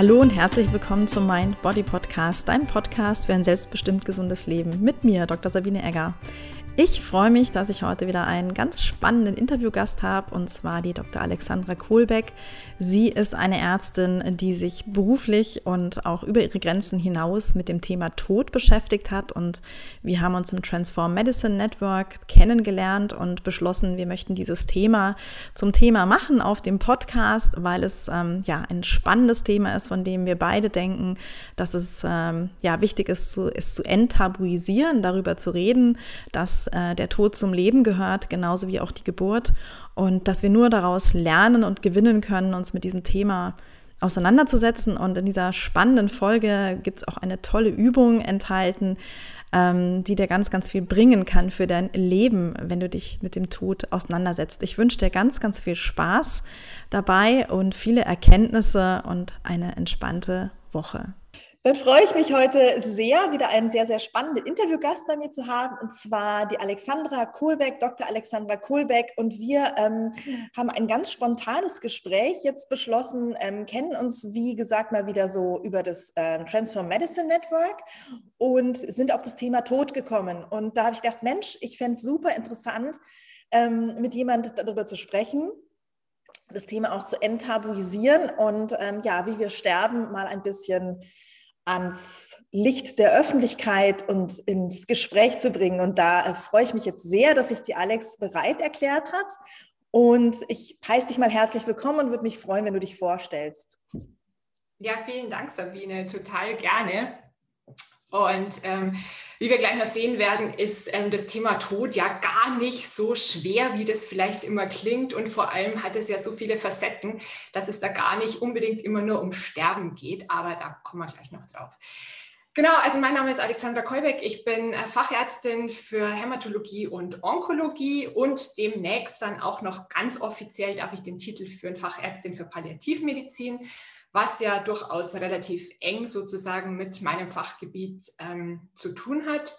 Hallo und herzlich willkommen zum Mind Body Podcast, deinem Podcast für ein selbstbestimmt gesundes Leben mit mir, Dr. Sabine Egger. Ich freue mich, dass ich heute wieder einen ganz spannenden Interviewgast habe, und zwar die Dr. Alexandra Kohlbeck. Sie ist eine Ärztin, die sich beruflich und auch über ihre Grenzen hinaus mit dem Thema Tod beschäftigt hat. Und wir haben uns im Transform Medicine Network kennengelernt und beschlossen, wir möchten dieses Thema zum Thema machen auf dem Podcast, weil es ähm, ja ein spannendes Thema ist, von dem wir beide denken, dass es ähm, ja wichtig ist, zu, es zu enttabuisieren, darüber zu reden, dass äh, der Tod zum Leben gehört, genauso wie auch die Geburt. Und dass wir nur daraus lernen und gewinnen können, uns mit diesem Thema auseinanderzusetzen. Und in dieser spannenden Folge gibt es auch eine tolle Übung enthalten, ähm, die dir ganz, ganz viel bringen kann für dein Leben, wenn du dich mit dem Tod auseinandersetzt. Ich wünsche dir ganz, ganz viel Spaß dabei und viele Erkenntnisse und eine entspannte Woche. Dann freue ich mich heute sehr, wieder einen sehr, sehr spannenden Interviewgast bei mir zu haben, und zwar die Alexandra Kohlbeck, Dr. Alexandra Kohlbeck. Und wir ähm, haben ein ganz spontanes Gespräch jetzt beschlossen, ähm, kennen uns, wie gesagt, mal wieder so über das ähm, Transform Medicine Network und sind auf das Thema Tod gekommen. Und da habe ich gedacht, Mensch, ich fände es super interessant, ähm, mit jemandem darüber zu sprechen das Thema auch zu enttabuisieren und ähm, ja, wie wir sterben, mal ein bisschen ans Licht der Öffentlichkeit und ins Gespräch zu bringen. Und da äh, freue ich mich jetzt sehr, dass sich die Alex bereit erklärt hat. Und ich heiße dich mal herzlich willkommen und würde mich freuen, wenn du dich vorstellst. Ja, vielen Dank, Sabine. Total gerne. Und ähm, wie wir gleich noch sehen werden, ist ähm, das Thema Tod ja gar nicht so schwer, wie das vielleicht immer klingt. Und vor allem hat es ja so viele Facetten, dass es da gar nicht unbedingt immer nur um Sterben geht. Aber da kommen wir gleich noch drauf. Genau, also mein Name ist Alexandra Kolbeck. Ich bin äh, Fachärztin für Hämatologie und Onkologie und demnächst dann auch noch ganz offiziell darf ich den Titel führen, Fachärztin für Palliativmedizin was ja durchaus relativ eng sozusagen mit meinem Fachgebiet ähm, zu tun hat.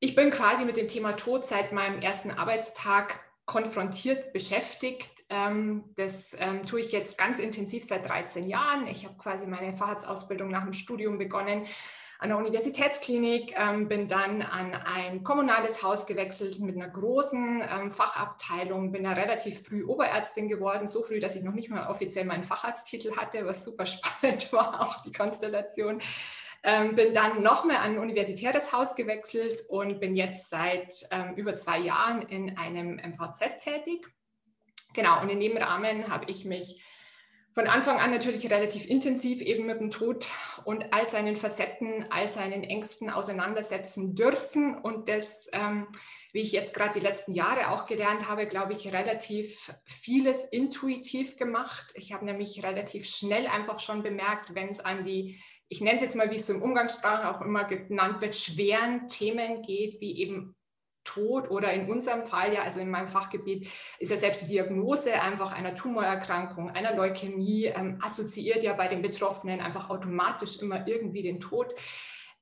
Ich bin quasi mit dem Thema Tod seit meinem ersten Arbeitstag konfrontiert beschäftigt. Ähm, das ähm, tue ich jetzt ganz intensiv seit 13 Jahren. Ich habe quasi meine Facharztausbildung nach dem Studium begonnen an der Universitätsklinik, ähm, bin dann an ein kommunales Haus gewechselt mit einer großen ähm, Fachabteilung, bin da relativ früh Oberärztin geworden, so früh, dass ich noch nicht mal offiziell meinen Facharzttitel hatte, was super spannend war, auch die Konstellation. Ähm, bin dann nochmal an ein universitäres Haus gewechselt und bin jetzt seit ähm, über zwei Jahren in einem MVZ tätig. Genau, und in dem Rahmen habe ich mich von Anfang an natürlich relativ intensiv eben mit dem Tod und all seinen Facetten, all seinen Ängsten auseinandersetzen dürfen. Und das, ähm, wie ich jetzt gerade die letzten Jahre auch gelernt habe, glaube ich, relativ vieles intuitiv gemacht. Ich habe nämlich relativ schnell einfach schon bemerkt, wenn es an die, ich nenne es jetzt mal, wie es so im Umgangssprache auch immer genannt wird, schweren Themen geht, wie eben Tod oder in unserem Fall ja, also in meinem Fachgebiet, ist ja selbst die Diagnose einfach einer Tumorerkrankung, einer Leukämie, ähm, assoziiert ja bei den Betroffenen einfach automatisch immer irgendwie den Tod.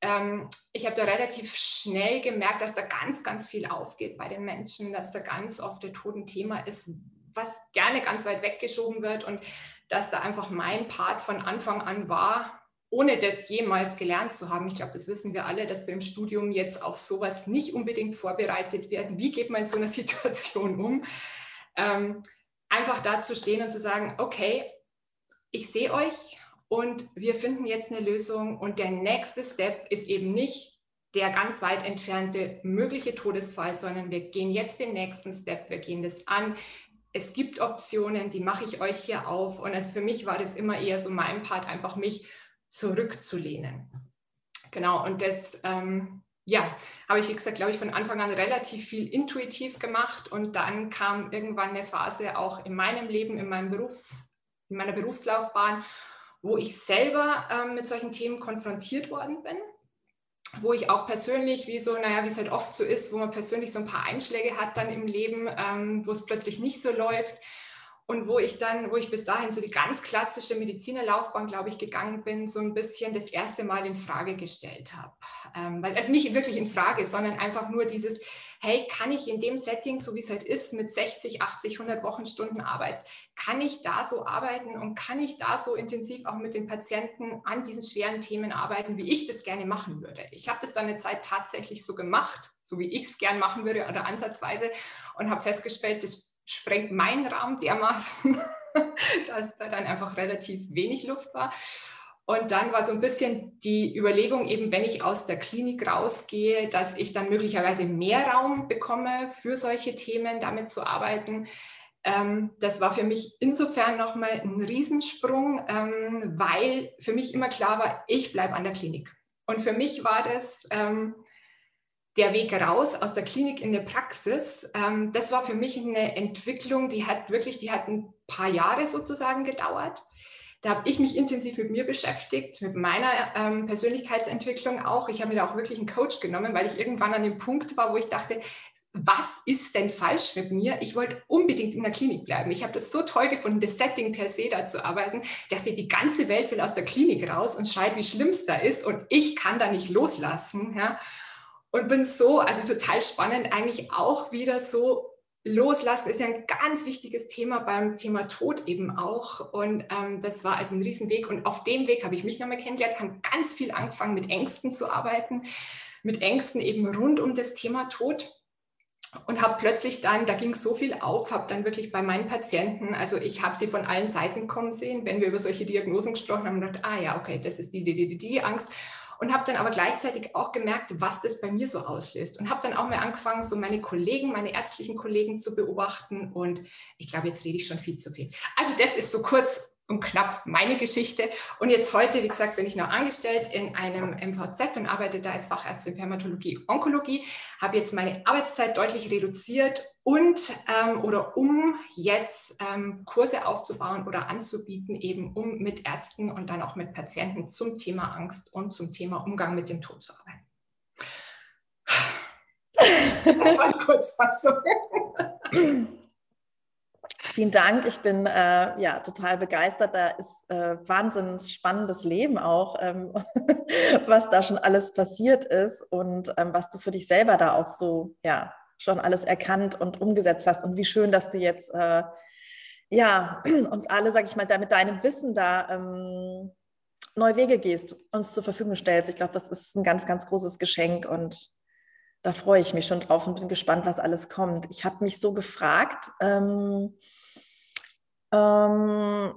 Ähm, ich habe da relativ schnell gemerkt, dass da ganz, ganz viel aufgeht bei den Menschen, dass da ganz oft der Tod ein Thema ist, was gerne ganz weit weggeschoben wird und dass da einfach mein Part von Anfang an war, ohne das jemals gelernt zu haben, ich glaube, das wissen wir alle, dass wir im Studium jetzt auf sowas nicht unbedingt vorbereitet werden. Wie geht man in so einer Situation um? Ähm, einfach da zu stehen und zu sagen, okay, ich sehe euch und wir finden jetzt eine Lösung und der nächste Step ist eben nicht der ganz weit entfernte mögliche Todesfall, sondern wir gehen jetzt den nächsten Step, wir gehen das an. Es gibt Optionen, die mache ich euch hier auf. Und also für mich war das immer eher so mein Part, einfach mich zurückzulehnen. Genau, und das, ähm, ja, habe ich, wie gesagt, glaube ich, von Anfang an relativ viel intuitiv gemacht und dann kam irgendwann eine Phase auch in meinem Leben, in, meinem Berufs-, in meiner Berufslaufbahn, wo ich selber ähm, mit solchen Themen konfrontiert worden bin, wo ich auch persönlich, wie so, naja, wie es halt oft so ist, wo man persönlich so ein paar Einschläge hat dann im Leben, ähm, wo es plötzlich nicht so läuft und wo ich dann, wo ich bis dahin so die ganz klassische Medizinerlaufbahn, glaube ich, gegangen bin, so ein bisschen das erste Mal in Frage gestellt habe. Ähm, also nicht wirklich in Frage, sondern einfach nur dieses, hey, kann ich in dem Setting, so wie es halt ist, mit 60, 80, 100 Wochenstunden Arbeit, kann ich da so arbeiten und kann ich da so intensiv auch mit den Patienten an diesen schweren Themen arbeiten, wie ich das gerne machen würde? Ich habe das dann eine Zeit tatsächlich so gemacht, so wie ich es gern machen würde oder ansatzweise und habe festgestellt, das sprengt meinen Raum dermaßen, dass da dann einfach relativ wenig Luft war. Und dann war so ein bisschen die Überlegung, eben wenn ich aus der Klinik rausgehe, dass ich dann möglicherweise mehr Raum bekomme für solche Themen, damit zu arbeiten. Ähm, das war für mich insofern nochmal ein Riesensprung, ähm, weil für mich immer klar war, ich bleibe an der Klinik. Und für mich war das ähm, der Weg raus aus der Klinik in der Praxis, ähm, das war für mich eine Entwicklung, die hat wirklich, die hat ein paar Jahre sozusagen gedauert. Da habe ich mich intensiv mit mir beschäftigt, mit meiner ähm, Persönlichkeitsentwicklung auch. Ich habe mir da auch wirklich einen Coach genommen, weil ich irgendwann an dem Punkt war, wo ich dachte, was ist denn falsch mit mir? Ich wollte unbedingt in der Klinik bleiben. Ich habe das so toll gefunden, das Setting per se da zu arbeiten. Ich dachte, die ganze Welt will aus der Klinik raus und schreit, wie schlimm es da ist und ich kann da nicht loslassen. Ja? Und bin so, also total spannend, eigentlich auch wieder so Loslassen ist ja ein ganz wichtiges Thema beim Thema Tod eben auch. Und ähm, das war also ein Riesenweg. Und auf dem Weg habe ich mich nochmal kennengelernt, habe ganz viel angefangen, mit Ängsten zu arbeiten, mit Ängsten eben rund um das Thema Tod. Und habe plötzlich dann, da ging so viel auf, habe dann wirklich bei meinen Patienten, also ich habe sie von allen Seiten kommen sehen, wenn wir über solche Diagnosen gesprochen haben, gedacht, ah ja, okay, das ist die, die, die, die Angst und habe dann aber gleichzeitig auch gemerkt, was das bei mir so auslöst und habe dann auch mal angefangen, so meine Kollegen, meine ärztlichen Kollegen zu beobachten und ich glaube, jetzt rede ich schon viel zu viel. Also das ist so kurz und knapp meine Geschichte. Und jetzt heute, wie gesagt, bin ich noch angestellt in einem MVZ und arbeite da als Fachärztin für Hämatologie, Onkologie, habe jetzt meine Arbeitszeit deutlich reduziert und ähm, oder um jetzt ähm, Kurse aufzubauen oder anzubieten, eben um mit Ärzten und dann auch mit Patienten zum Thema Angst und zum Thema Umgang mit dem Tod zu arbeiten. Das war eine Kurzfassung. Vielen Dank. Ich bin äh, ja total begeistert. Da ist äh, wahnsinnig spannendes Leben auch, ähm, was da schon alles passiert ist und ähm, was du für dich selber da auch so ja schon alles erkannt und umgesetzt hast. Und wie schön, dass du jetzt äh, ja uns alle, sag ich mal, da mit deinem Wissen da ähm, neue Wege gehst, uns zur Verfügung stellst. Ich glaube, das ist ein ganz, ganz großes Geschenk und da freue ich mich schon drauf und bin gespannt, was alles kommt. Ich habe mich so gefragt, ähm, ähm,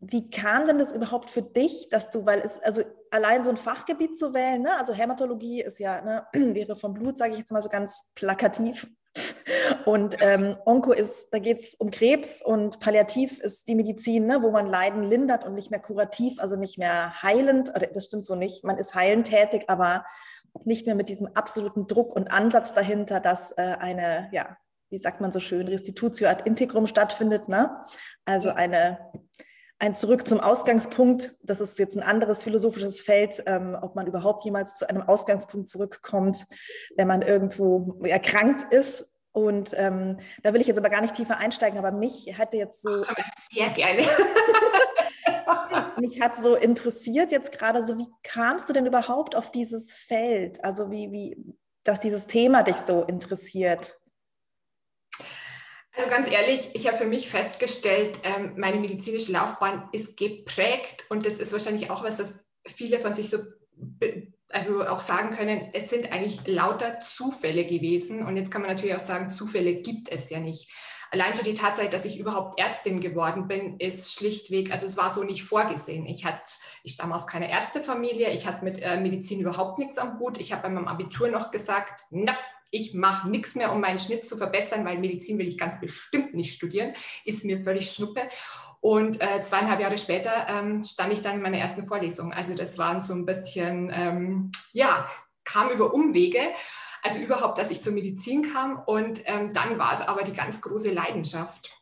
wie kam denn das überhaupt für dich, dass du, weil es, also allein so ein Fachgebiet zu wählen, ne? also Hämatologie ist ja, ne, wäre vom Blut, sage ich jetzt mal so ganz plakativ. Und ähm, Onko ist, da geht es um Krebs und Palliativ ist die Medizin, ne, wo man Leiden lindert und nicht mehr kurativ, also nicht mehr heilend, oder das stimmt so nicht, man ist heilend tätig, aber nicht mehr mit diesem absoluten Druck und Ansatz dahinter, dass äh, eine, ja, wie sagt man so schön, Restitutio ad integrum stattfindet. Ne? Also eine, ein Zurück zum Ausgangspunkt. Das ist jetzt ein anderes philosophisches Feld, ähm, ob man überhaupt jemals zu einem Ausgangspunkt zurückkommt, wenn man irgendwo erkrankt ist. Und ähm, da will ich jetzt aber gar nicht tiefer einsteigen, aber mich hätte jetzt so. Sehr gerne. mich hat so interessiert jetzt gerade so, wie kamst du denn überhaupt auf dieses Feld? Also wie, wie, dass dieses Thema dich so interessiert? Also ganz ehrlich, ich habe für mich festgestellt, ähm, meine medizinische Laufbahn ist geprägt und das ist wahrscheinlich auch was, das viele von sich so also auch sagen können, es sind eigentlich lauter Zufälle gewesen. Und jetzt kann man natürlich auch sagen, Zufälle gibt es ja nicht. Allein schon die Tatsache, dass ich überhaupt Ärztin geworden bin, ist schlichtweg, also es war so nicht vorgesehen. Ich, hat, ich stamme aus keiner Ärztefamilie, ich hatte mit äh, Medizin überhaupt nichts am Hut. Ich habe bei meinem Abitur noch gesagt, na, ich mache nichts mehr, um meinen Schnitt zu verbessern, weil Medizin will ich ganz bestimmt nicht studieren, ist mir völlig schnuppe. Und äh, zweieinhalb Jahre später ähm, stand ich dann in meiner ersten Vorlesung. Also das waren so ein bisschen, ähm, ja, kam über Umwege. Also überhaupt, dass ich zur Medizin kam. Und ähm, dann war es aber die ganz große Leidenschaft.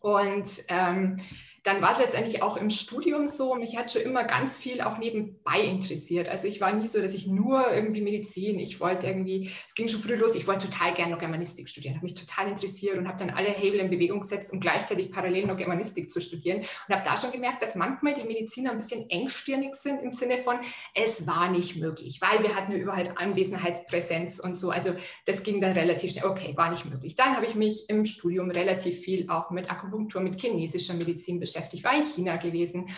Und ähm, dann war es letztendlich auch im Studium so. Mich hat schon immer ganz viel auch nebenbei interessiert. Also ich war nie so, dass ich nur irgendwie Medizin, ich wollte irgendwie, es ging schon früh los, ich wollte total gerne noch Germanistik studieren, habe mich total interessiert und habe dann alle Hebel in Bewegung gesetzt, um gleichzeitig parallel noch Germanistik zu studieren. Und habe da schon gemerkt, dass manchmal die Mediziner ein bisschen engstirnig sind im Sinne von, es war nicht möglich, weil wir hatten ja überall Anwesenheitspräsenz und so. Also das ging dann relativ schnell. Okay, war nicht möglich. Dann habe ich mich im Studium relativ viel auch mit Akupunktur, mit chinesischer Medizin beschäftigt beschäftigt, war in China gewesen.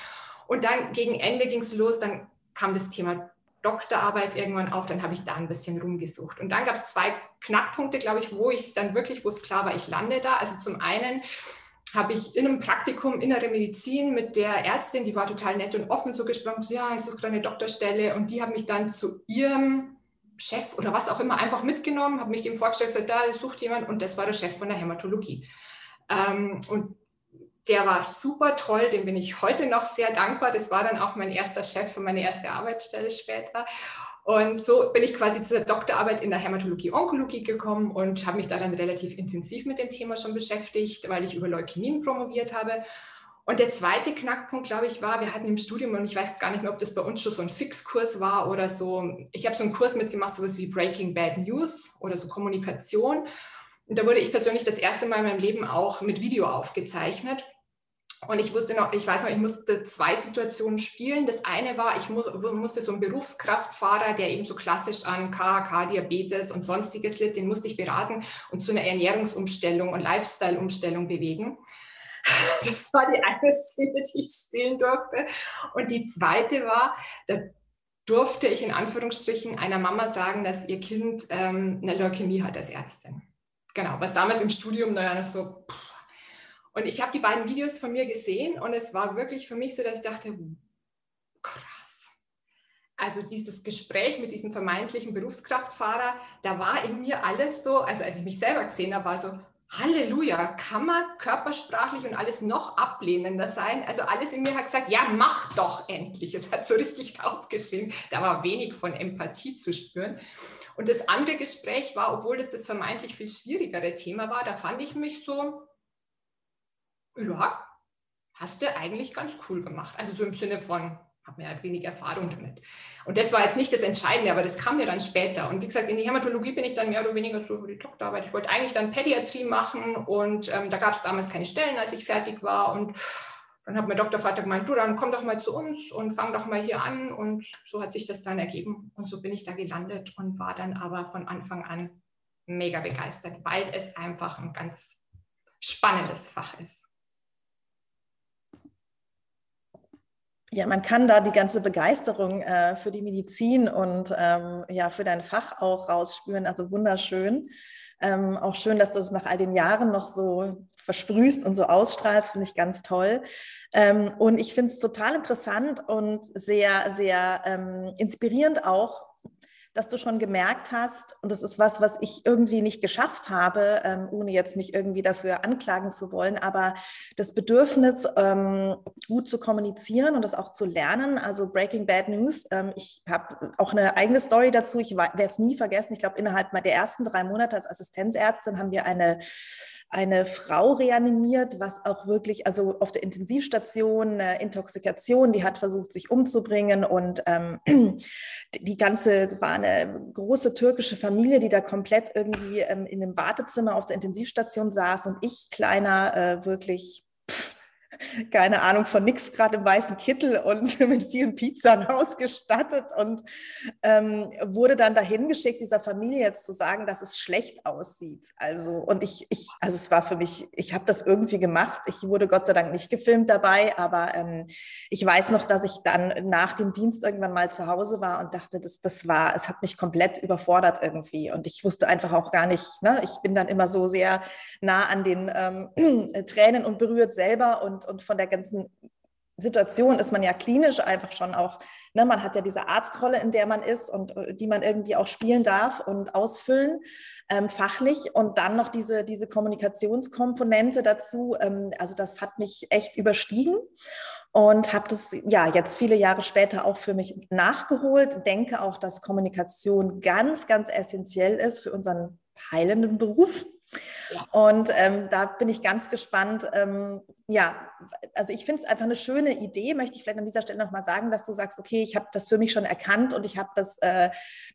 Und dann gegen Ende ging es los, dann kam das Thema Doktorarbeit irgendwann auf, dann habe ich da ein bisschen rumgesucht. Und dann gab es zwei Knackpunkte, glaube ich, wo ich dann wirklich, wo es klar war, ich lande da. Also zum einen habe ich in einem Praktikum Innere Medizin mit der Ärztin, die war total nett und offen so gesprochen, ja, ich suche eine Doktorstelle und die hat mich dann zu ihrem Chef oder was auch immer einfach mitgenommen, habe mich dem vorgestellt, gesagt, da sucht jemand und das war der Chef von der Hämatologie. Ähm, und der war super toll, dem bin ich heute noch sehr dankbar. Das war dann auch mein erster Chef und meine erste Arbeitsstelle später. Und so bin ich quasi zur Doktorarbeit in der Hämatologie-Onkologie gekommen und habe mich da dann relativ intensiv mit dem Thema schon beschäftigt, weil ich über Leukämien promoviert habe. Und der zweite Knackpunkt, glaube ich, war, wir hatten im Studium, und ich weiß gar nicht mehr, ob das bei uns schon so ein Fixkurs war oder so, ich habe so einen Kurs mitgemacht, sowas wie Breaking Bad News oder so Kommunikation. Und da wurde ich persönlich das erste Mal in meinem Leben auch mit Video aufgezeichnet. Und ich wusste noch, ich weiß noch, ich musste zwei Situationen spielen. Das eine war, ich muss, musste so einen Berufskraftfahrer, der eben so klassisch an KHK, Diabetes und sonstiges litt, den musste ich beraten und zu einer Ernährungsumstellung und Lifestyle-Umstellung bewegen. Das war die eine Szene, die ich spielen durfte. Und die zweite war, da durfte ich in Anführungsstrichen einer Mama sagen, dass ihr Kind ähm, eine Leukämie hat als Ärztin. Genau, was damals im Studium naja so, pff, und ich habe die beiden Videos von mir gesehen und es war wirklich für mich so, dass ich dachte, krass. Also dieses Gespräch mit diesem vermeintlichen Berufskraftfahrer, da war in mir alles so, also als ich mich selber gesehen habe, war so, Halleluja, kann man körpersprachlich und alles noch ablehnender sein? Also alles in mir hat gesagt, ja, mach doch endlich. Es hat so richtig rausgeschrieben. Da war wenig von Empathie zu spüren. Und das andere Gespräch war, obwohl das das vermeintlich viel schwierigere Thema war, da fand ich mich so, ja, hast du eigentlich ganz cool gemacht. Also so im Sinne von, habe mir halt wenig Erfahrung damit. Und das war jetzt nicht das Entscheidende, aber das kam mir dann später. Und wie gesagt, in die Hämatologie bin ich dann mehr oder weniger so über die Doktorarbeit. Ich wollte eigentlich dann Pädiatrie machen und ähm, da gab es damals keine Stellen, als ich fertig war. Und dann hat mein Doktorvater gemeint, du, dann komm doch mal zu uns und fang doch mal hier an. Und so hat sich das dann ergeben. Und so bin ich da gelandet und war dann aber von Anfang an mega begeistert, weil es einfach ein ganz spannendes Fach ist. Ja, man kann da die ganze Begeisterung äh, für die Medizin und ähm, ja, für dein Fach auch rausspüren. Also wunderschön. Ähm, auch schön, dass du es nach all den Jahren noch so versprühst und so ausstrahlst, finde ich ganz toll. Ähm, und ich finde es total interessant und sehr, sehr ähm, inspirierend auch, dass du schon gemerkt hast, und das ist was, was ich irgendwie nicht geschafft habe, ähm, ohne jetzt mich irgendwie dafür anklagen zu wollen, aber das Bedürfnis, ähm, gut zu kommunizieren und das auch zu lernen. Also Breaking Bad News, ähm, ich habe auch eine eigene Story dazu, ich werde es nie vergessen. Ich glaube, innerhalb der ersten drei Monate als Assistenzärztin haben wir eine eine Frau reanimiert, was auch wirklich, also auf der Intensivstation, eine Intoxikation, die hat versucht, sich umzubringen und ähm, die ganze, war eine große türkische Familie, die da komplett irgendwie ähm, in dem Wartezimmer auf der Intensivstation saß und ich, kleiner, äh, wirklich keine Ahnung von nix, gerade im weißen Kittel und mit vielen Piepsern ausgestattet und ähm, wurde dann dahin geschickt, dieser Familie jetzt zu sagen, dass es schlecht aussieht. Also, und ich, ich also es war für mich, ich habe das irgendwie gemacht. Ich wurde Gott sei Dank nicht gefilmt dabei, aber ähm, ich weiß noch, dass ich dann nach dem Dienst irgendwann mal zu Hause war und dachte, das, das war, es hat mich komplett überfordert irgendwie. Und ich wusste einfach auch gar nicht, ne? ich bin dann immer so sehr nah an den ähm, Tränen und berührt selber und und von der ganzen Situation ist man ja klinisch einfach schon auch, ne, man hat ja diese Arztrolle, in der man ist und äh, die man irgendwie auch spielen darf und ausfüllen, ähm, fachlich und dann noch diese, diese Kommunikationskomponente dazu. Ähm, also das hat mich echt überstiegen und habe das ja jetzt viele Jahre später auch für mich nachgeholt. Denke auch, dass Kommunikation ganz, ganz essentiell ist für unseren heilenden Beruf. Und ähm, da bin ich ganz gespannt, ähm, ja, also ich finde es einfach eine schöne Idee, möchte ich vielleicht an dieser Stelle nochmal sagen, dass du sagst, okay, ich habe das für mich schon erkannt und ich habe das äh,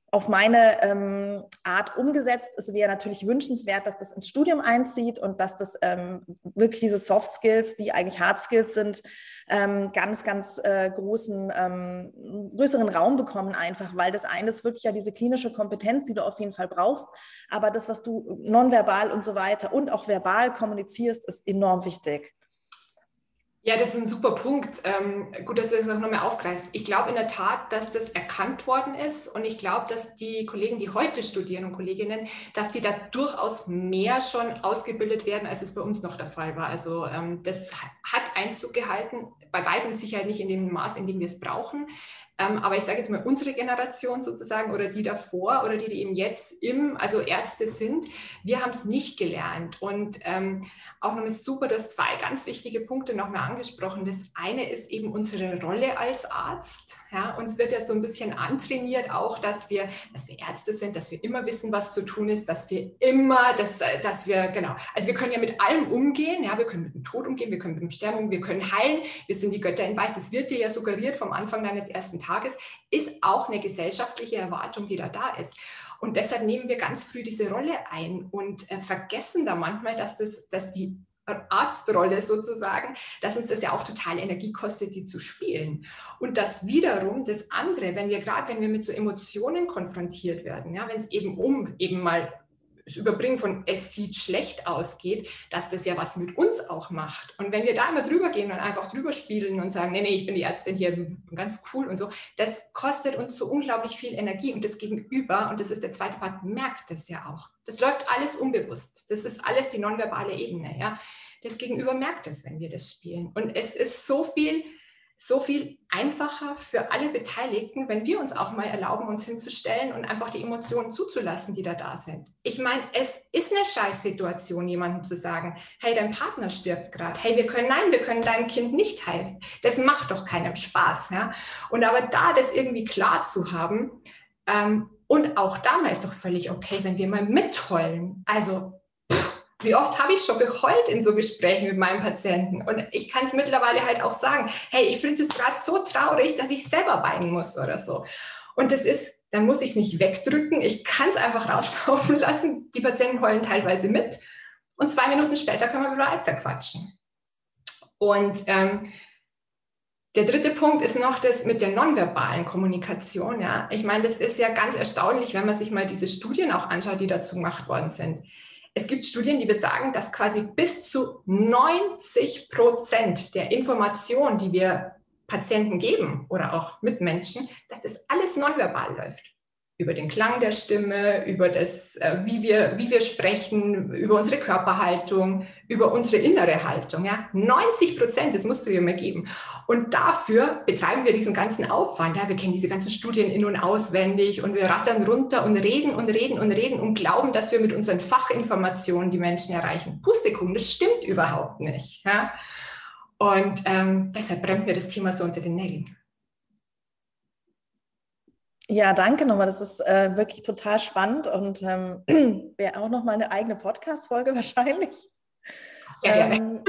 auf meine ähm, Art umgesetzt. Es wäre natürlich wünschenswert, dass das ins Studium einzieht und dass das ähm, wirklich diese Soft Skills, die eigentlich Hard Skills sind, ähm, ganz, ganz äh, großen, ähm, größeren Raum bekommen einfach, weil das eine ist wirklich ja diese klinische Kompetenz, die du auf jeden Fall brauchst, aber das, was du nonverbal und so weiter und auch verbal kommunizierst, ist enorm wichtig. Ja, das ist ein super Punkt. Ähm, gut, dass du das auch nochmal aufgreifst. Ich glaube in der Tat, dass das erkannt worden ist und ich glaube, dass die Kollegen, die heute studieren und Kolleginnen, dass sie da durchaus mehr schon ausgebildet werden, als es bei uns noch der Fall war. Also ähm, das hat Einzug gehalten, bei weitem Sicherheit nicht in dem Maß, in dem wir es brauchen. Ähm, aber ich sage jetzt mal, unsere Generation sozusagen oder die davor oder die, die eben jetzt im, also Ärzte sind, wir haben es nicht gelernt. Und ähm, auch nochmal super, du hast zwei ganz wichtige Punkte nochmal angesprochen. Das eine ist eben unsere Rolle als Arzt. Ja, uns wird ja so ein bisschen antrainiert auch, dass wir, dass wir Ärzte sind, dass wir immer wissen, was zu tun ist, dass wir immer, dass, dass wir, genau, also wir können ja mit allem umgehen, ja, wir können mit dem Tod umgehen, wir können mit dem Sterben umgehen, wir können heilen, wir sind die Götter in Weiß. Das wird dir ja suggeriert vom Anfang deines ersten Tages, ist auch eine gesellschaftliche Erwartung, die da da ist. Und deshalb nehmen wir ganz früh diese Rolle ein und äh, vergessen da manchmal, dass, das, dass die Arztrolle sozusagen, dass uns das ja auch total Energie kostet, die zu spielen. Und das wiederum das andere, wenn wir gerade, wenn wir mit so Emotionen konfrontiert werden, ja, wenn es eben um eben mal das Überbringen von es sieht schlecht ausgeht, dass das ja was mit uns auch macht. Und wenn wir da immer drüber gehen und einfach drüber spielen und sagen, nee, nee, ich bin die Ärztin hier, ganz cool und so, das kostet uns so unglaublich viel Energie und das Gegenüber, und das ist der zweite Part, merkt das ja auch. Das läuft alles unbewusst. Das ist alles die nonverbale Ebene, ja. Das Gegenüber merkt es, wenn wir das spielen. Und es ist so viel so viel einfacher für alle Beteiligten, wenn wir uns auch mal erlauben, uns hinzustellen und einfach die Emotionen zuzulassen, die da da sind. Ich meine, es ist eine Scheißsituation, jemandem zu sagen, hey, dein Partner stirbt gerade, hey, wir können, nein, wir können deinem Kind nicht heilen. Das macht doch keinem Spaß. Ja? Und aber da das irgendwie klar zu haben, ähm, und auch da mal ist doch völlig okay, wenn wir mal mitheulen. Also wie oft habe ich schon geheult in so Gesprächen mit meinem Patienten? Und ich kann es mittlerweile halt auch sagen, hey, ich finde es gerade so traurig, dass ich selber weinen muss oder so. Und das ist, dann muss ich es nicht wegdrücken. Ich kann es einfach rauslaufen lassen. Die Patienten heulen teilweise mit. Und zwei Minuten später können wir über Alter quatschen. Und ähm, der dritte Punkt ist noch das mit der nonverbalen Kommunikation. Ja, ich meine, das ist ja ganz erstaunlich, wenn man sich mal diese Studien auch anschaut, die dazu gemacht worden sind. Es gibt Studien, die besagen, dass quasi bis zu 90 Prozent der Informationen, die wir Patienten geben oder auch Mitmenschen, dass das alles nonverbal läuft über den Klang der Stimme, über das, äh, wie, wir, wie wir sprechen, über unsere Körperhaltung, über unsere innere Haltung. Ja? 90 Prozent, das musst du dir mal geben. Und dafür betreiben wir diesen ganzen Aufwand. Ja? Wir kennen diese ganzen Studien in- und auswendig und wir rattern runter und reden und reden und reden und glauben, dass wir mit unseren Fachinformationen die Menschen erreichen. Pustekuchen, das stimmt überhaupt nicht. Ja? Und ähm, deshalb brennt mir das Thema so unter den Nägeln. Ja, danke nochmal. Das ist äh, wirklich total spannend und ähm, wäre auch nochmal eine eigene Podcast-Folge wahrscheinlich. Gerne. Ähm,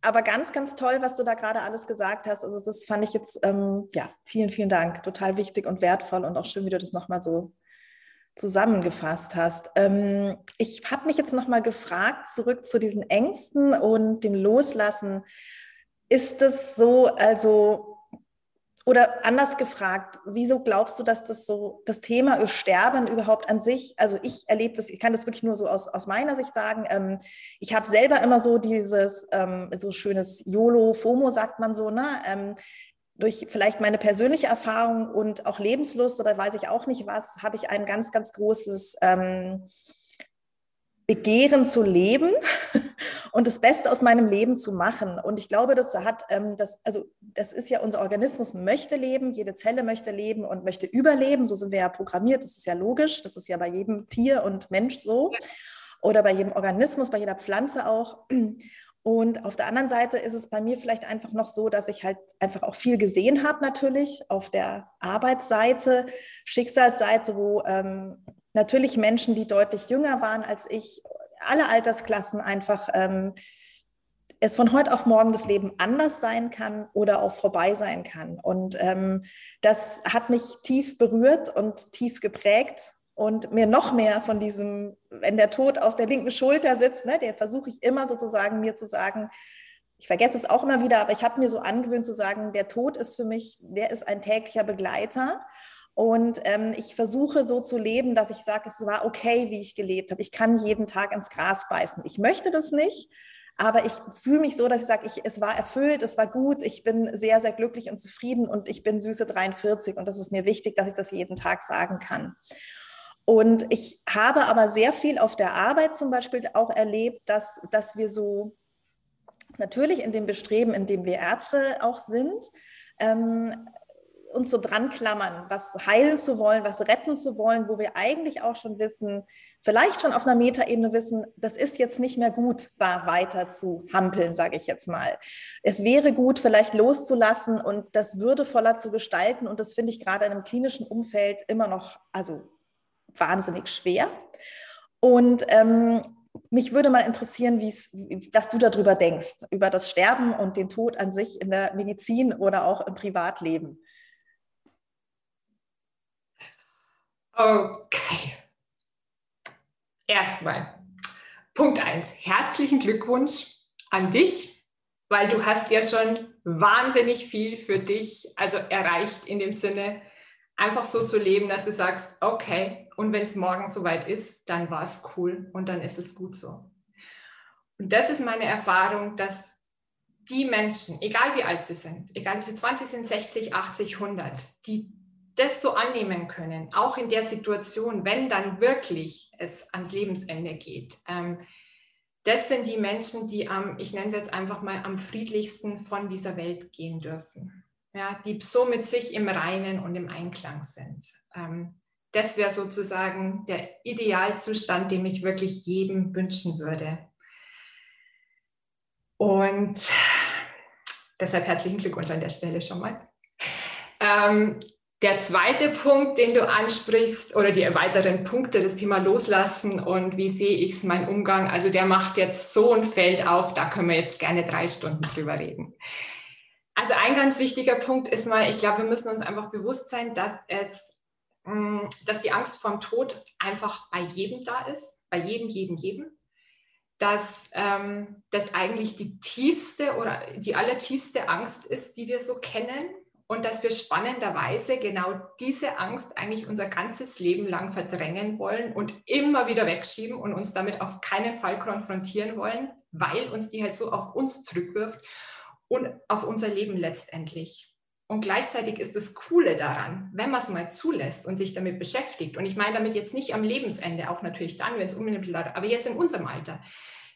aber ganz, ganz toll, was du da gerade alles gesagt hast. Also das fand ich jetzt, ähm, ja, vielen, vielen Dank. Total wichtig und wertvoll und auch schön, wie du das nochmal so zusammengefasst hast. Ähm, ich habe mich jetzt nochmal gefragt, zurück zu diesen Ängsten und dem Loslassen. Ist es so, also oder anders gefragt, wieso glaubst du, dass das so das Thema Sterben überhaupt an sich, also ich erlebe das, ich kann das wirklich nur so aus, aus meiner Sicht sagen, ähm, ich habe selber immer so dieses ähm, so schönes YOLO, FOMO sagt man so, ne? Ähm, durch vielleicht meine persönliche Erfahrung und auch Lebenslust oder weiß ich auch nicht was, habe ich ein ganz, ganz großes ähm, Begehren zu leben und das Beste aus meinem Leben zu machen. Und ich glaube, das hat, ähm, das, also das ist ja unser Organismus möchte leben, jede Zelle möchte leben und möchte überleben. So sind wir ja programmiert. Das ist ja logisch. Das ist ja bei jedem Tier und Mensch so oder bei jedem Organismus, bei jeder Pflanze auch. Und auf der anderen Seite ist es bei mir vielleicht einfach noch so, dass ich halt einfach auch viel gesehen habe, natürlich auf der Arbeitsseite, Schicksalsseite, wo ähm, natürlich Menschen, die deutlich jünger waren als ich, alle Altersklassen einfach ähm, es von heute auf morgen das Leben anders sein kann oder auch vorbei sein kann. Und ähm, das hat mich tief berührt und tief geprägt und mir noch mehr von diesem, wenn der Tod auf der linken Schulter sitzt, ne, der versuche ich immer sozusagen mir zu sagen, ich vergesse es auch immer wieder, aber ich habe mir so angewöhnt zu sagen, der Tod ist für mich, der ist ein täglicher Begleiter. Und ähm, ich versuche so zu leben, dass ich sage, es war okay, wie ich gelebt habe. Ich kann jeden Tag ins Gras beißen. Ich möchte das nicht, aber ich fühle mich so, dass ich sage, ich, es war erfüllt, es war gut, ich bin sehr, sehr glücklich und zufrieden und ich bin süße 43 und das ist mir wichtig, dass ich das jeden Tag sagen kann. Und ich habe aber sehr viel auf der Arbeit zum Beispiel auch erlebt, dass, dass wir so natürlich in dem Bestreben, in dem wir Ärzte auch sind, ähm, uns so dran klammern, was heilen zu wollen, was retten zu wollen, wo wir eigentlich auch schon wissen, vielleicht schon auf einer Metaebene wissen, das ist jetzt nicht mehr gut, da weiter zu hampeln, sage ich jetzt mal. Es wäre gut, vielleicht loszulassen und das würdevoller zu gestalten. Und das finde ich gerade in einem klinischen Umfeld immer noch, also wahnsinnig schwer. Und ähm, mich würde mal interessieren, was du darüber denkst, über das Sterben und den Tod an sich in der Medizin oder auch im Privatleben. Okay. Erstmal, Punkt 1. Herzlichen Glückwunsch an dich, weil du hast ja schon wahnsinnig viel für dich, also erreicht in dem Sinne, einfach so zu leben, dass du sagst, okay, und wenn es morgen soweit ist, dann war es cool und dann ist es gut so. Und das ist meine Erfahrung, dass die Menschen, egal wie alt sie sind, egal ob sie 20 sind, 60, 80, 100, die das so annehmen können, auch in der Situation, wenn dann wirklich es ans Lebensende geht. Ähm, das sind die Menschen, die am, ich nenne es jetzt einfach mal, am friedlichsten von dieser Welt gehen dürfen. Ja, die so mit sich im Reinen und im Einklang sind. Ähm, das wäre sozusagen der Idealzustand, den ich wirklich jedem wünschen würde. Und deshalb herzlichen Glückwunsch an der Stelle schon mal. Ähm, der zweite Punkt, den du ansprichst, oder die weiteren Punkte, das Thema Loslassen und wie sehe ich es, mein Umgang, also der macht jetzt so ein Feld auf, da können wir jetzt gerne drei Stunden drüber reden. Also ein ganz wichtiger Punkt ist mal, ich glaube, wir müssen uns einfach bewusst sein, dass es, mm, dass die Angst vorm Tod einfach bei jedem da ist, bei jedem, jedem, jedem. Dass ähm, das eigentlich die tiefste oder die allertiefste Angst ist, die wir so kennen und dass wir spannenderweise genau diese Angst eigentlich unser ganzes Leben lang verdrängen wollen und immer wieder wegschieben und uns damit auf keinen Fall konfrontieren wollen, weil uns die halt so auf uns zurückwirft und auf unser Leben letztendlich. Und gleichzeitig ist das Coole daran, wenn man es mal zulässt und sich damit beschäftigt, und ich meine damit jetzt nicht am Lebensende, auch natürlich dann, wenn es unmittelbar, aber jetzt in unserem Alter,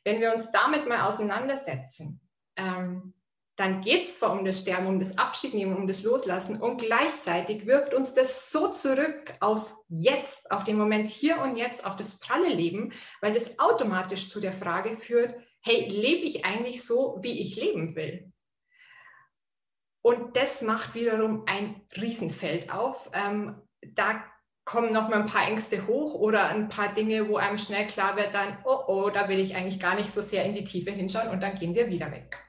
wenn wir uns damit mal auseinandersetzen, ähm, dann geht es zwar um das Sterben, um das Abschiednehmen, um das Loslassen und gleichzeitig wirft uns das so zurück auf jetzt, auf den Moment hier und jetzt, auf das pralle Leben, weil das automatisch zu der Frage führt, hey, lebe ich eigentlich so, wie ich leben will? Und das macht wiederum ein Riesenfeld auf. Ähm, da kommen noch mal ein paar Ängste hoch oder ein paar Dinge, wo einem schnell klar wird, dann, oh oh, da will ich eigentlich gar nicht so sehr in die Tiefe hinschauen und dann gehen wir wieder weg.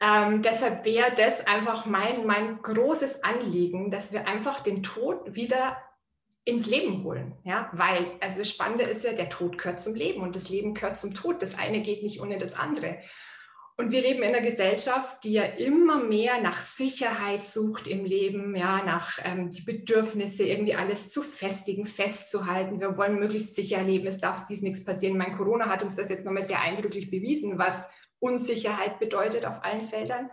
Ähm, deshalb wäre das einfach mein, mein großes Anliegen, dass wir einfach den Tod wieder ins Leben holen. Ja? Weil, also das Spannende ist ja, der Tod gehört zum Leben und das Leben gehört zum Tod. Das eine geht nicht ohne das andere. Und wir leben in einer Gesellschaft, die ja immer mehr nach Sicherheit sucht im Leben, ja, nach ähm, die Bedürfnisse, irgendwie alles zu festigen, festzuhalten. Wir wollen möglichst sicher leben, es darf dies nichts passieren. Mein Corona hat uns das jetzt nochmal sehr eindrücklich bewiesen, was Unsicherheit bedeutet auf allen Feldern.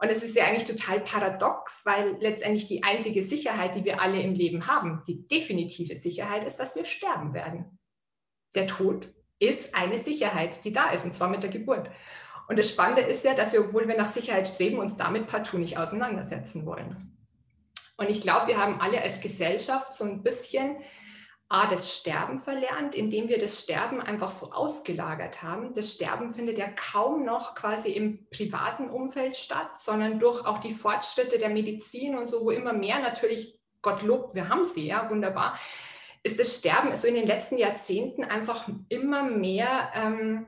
Und es ist ja eigentlich total paradox, weil letztendlich die einzige Sicherheit, die wir alle im Leben haben, die definitive Sicherheit, ist, dass wir sterben werden. Der Tod ist eine Sicherheit, die da ist, und zwar mit der Geburt. Und das Spannende ist ja, dass wir, obwohl wir nach Sicherheit streben, uns damit partout nicht auseinandersetzen wollen. Und ich glaube, wir haben alle als Gesellschaft so ein bisschen A, das Sterben verlernt, indem wir das Sterben einfach so ausgelagert haben. Das Sterben findet ja kaum noch quasi im privaten Umfeld statt, sondern durch auch die Fortschritte der Medizin und so, wo immer mehr natürlich, Gottlob, wir haben sie, ja, wunderbar, ist das Sterben so in den letzten Jahrzehnten einfach immer mehr ähm,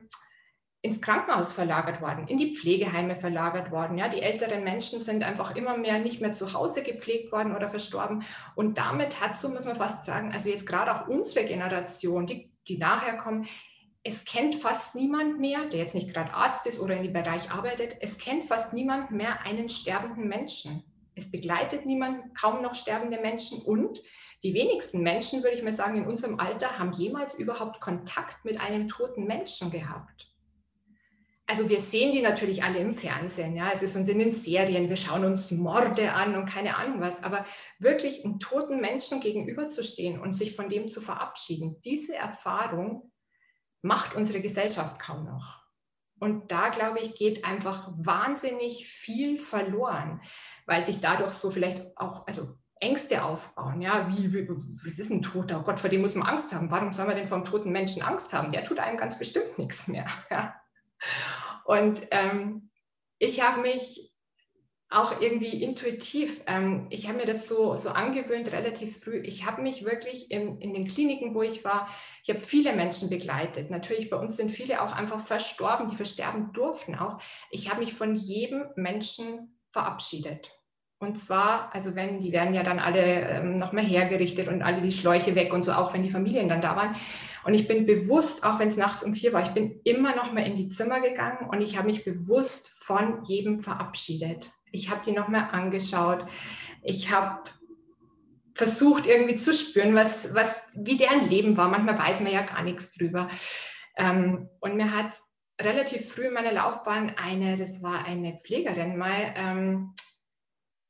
ins Krankenhaus verlagert worden, in die Pflegeheime verlagert worden. Ja, die älteren Menschen sind einfach immer mehr nicht mehr zu Hause gepflegt worden oder verstorben. Und damit hat, so muss man fast sagen, also jetzt gerade auch unsere Generation, die, die nachher kommen, es kennt fast niemand mehr, der jetzt nicht gerade Arzt ist oder in dem Bereich arbeitet, es kennt fast niemand mehr einen sterbenden Menschen. Es begleitet niemand, kaum noch sterbende Menschen und die wenigsten Menschen, würde ich mal sagen, in unserem Alter haben jemals überhaupt Kontakt mit einem toten Menschen gehabt also wir sehen die natürlich alle im Fernsehen, ja, es ist uns in den Serien, wir schauen uns Morde an und keine Ahnung was, aber wirklich einem toten Menschen gegenüberzustehen und sich von dem zu verabschieden, diese Erfahrung macht unsere Gesellschaft kaum noch. Und da, glaube ich, geht einfach wahnsinnig viel verloren, weil sich dadurch so vielleicht auch, also Ängste aufbauen. Ja, wie, wie, ist ein Toter? Oh Gott, vor dem muss man Angst haben. Warum soll man denn vom toten Menschen Angst haben? Der tut einem ganz bestimmt nichts mehr. Ja. Und ähm, ich habe mich auch irgendwie intuitiv, ähm, ich habe mir das so, so angewöhnt, relativ früh. Ich habe mich wirklich in, in den Kliniken, wo ich war, ich habe viele Menschen begleitet. Natürlich, bei uns sind viele auch einfach verstorben, die versterben durften auch. Ich habe mich von jedem Menschen verabschiedet. Und zwar, also wenn, die werden ja dann alle ähm, nochmal hergerichtet und alle die Schläuche weg und so, auch wenn die Familien dann da waren. Und ich bin bewusst, auch wenn es nachts um vier war, ich bin immer nochmal in die Zimmer gegangen und ich habe mich bewusst von jedem verabschiedet. Ich habe die nochmal angeschaut. Ich habe versucht irgendwie zu spüren, was, was, wie deren Leben war. Manchmal weiß man ja gar nichts drüber. Ähm, und mir hat relativ früh in meiner Laufbahn eine, das war eine Pflegerin mal, ähm,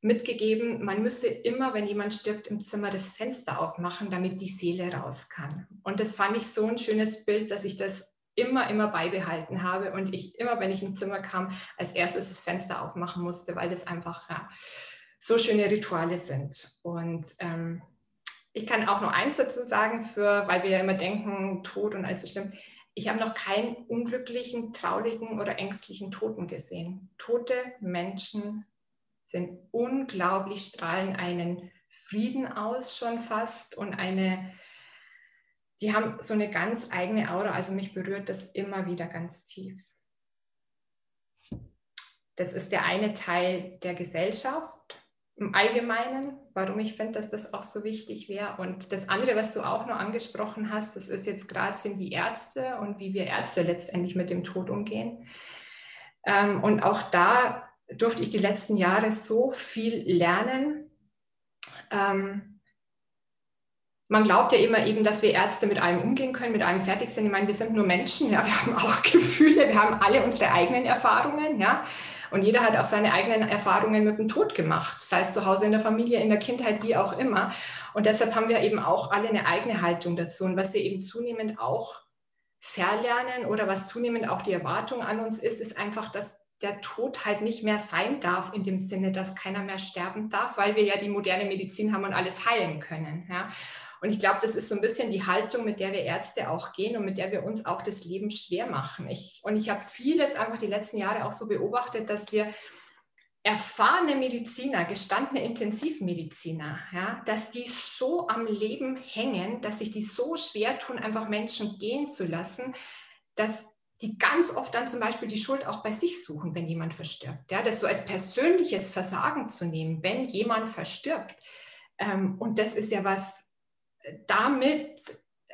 mitgegeben, man müsse immer, wenn jemand stirbt, im Zimmer das Fenster aufmachen, damit die Seele raus kann. Und das fand ich so ein schönes Bild, dass ich das immer, immer beibehalten habe und ich immer, wenn ich ins Zimmer kam, als erstes das Fenster aufmachen musste, weil das einfach ja, so schöne Rituale sind. Und ähm, ich kann auch noch eins dazu sagen, für, weil wir ja immer denken, Tod und alles so schlimm. Ich habe noch keinen unglücklichen, traurigen oder ängstlichen Toten gesehen. Tote Menschen sind unglaublich, strahlen einen Frieden aus schon fast und eine, die haben so eine ganz eigene Aura. Also mich berührt das immer wieder ganz tief. Das ist der eine Teil der Gesellschaft im Allgemeinen, warum ich finde, dass das auch so wichtig wäre. Und das andere, was du auch noch angesprochen hast, das ist jetzt gerade sind die Ärzte und wie wir Ärzte letztendlich mit dem Tod umgehen. Ähm, und auch da durfte ich die letzten Jahre so viel lernen. Ähm, man glaubt ja immer eben, dass wir Ärzte mit allem umgehen können, mit allem fertig sind. Ich meine, wir sind nur Menschen, ja, wir haben auch Gefühle, wir haben alle unsere eigenen Erfahrungen, ja. Und jeder hat auch seine eigenen Erfahrungen mit dem Tod gemacht, sei es zu Hause in der Familie, in der Kindheit, wie auch immer. Und deshalb haben wir eben auch alle eine eigene Haltung dazu. Und was wir eben zunehmend auch verlernen oder was zunehmend auch die Erwartung an uns ist, ist einfach, dass der Tod halt nicht mehr sein darf, in dem Sinne, dass keiner mehr sterben darf, weil wir ja die moderne Medizin haben und alles heilen können. Ja. Und ich glaube, das ist so ein bisschen die Haltung, mit der wir Ärzte auch gehen und mit der wir uns auch das Leben schwer machen. Ich, und ich habe vieles einfach die letzten Jahre auch so beobachtet, dass wir erfahrene Mediziner, gestandene Intensivmediziner, ja, dass die so am Leben hängen, dass sich die so schwer tun, einfach Menschen gehen zu lassen, dass die ganz oft dann zum Beispiel die Schuld auch bei sich suchen, wenn jemand verstirbt. Ja, das so als persönliches Versagen zu nehmen, wenn jemand verstirbt. Ähm, und das ist ja was, damit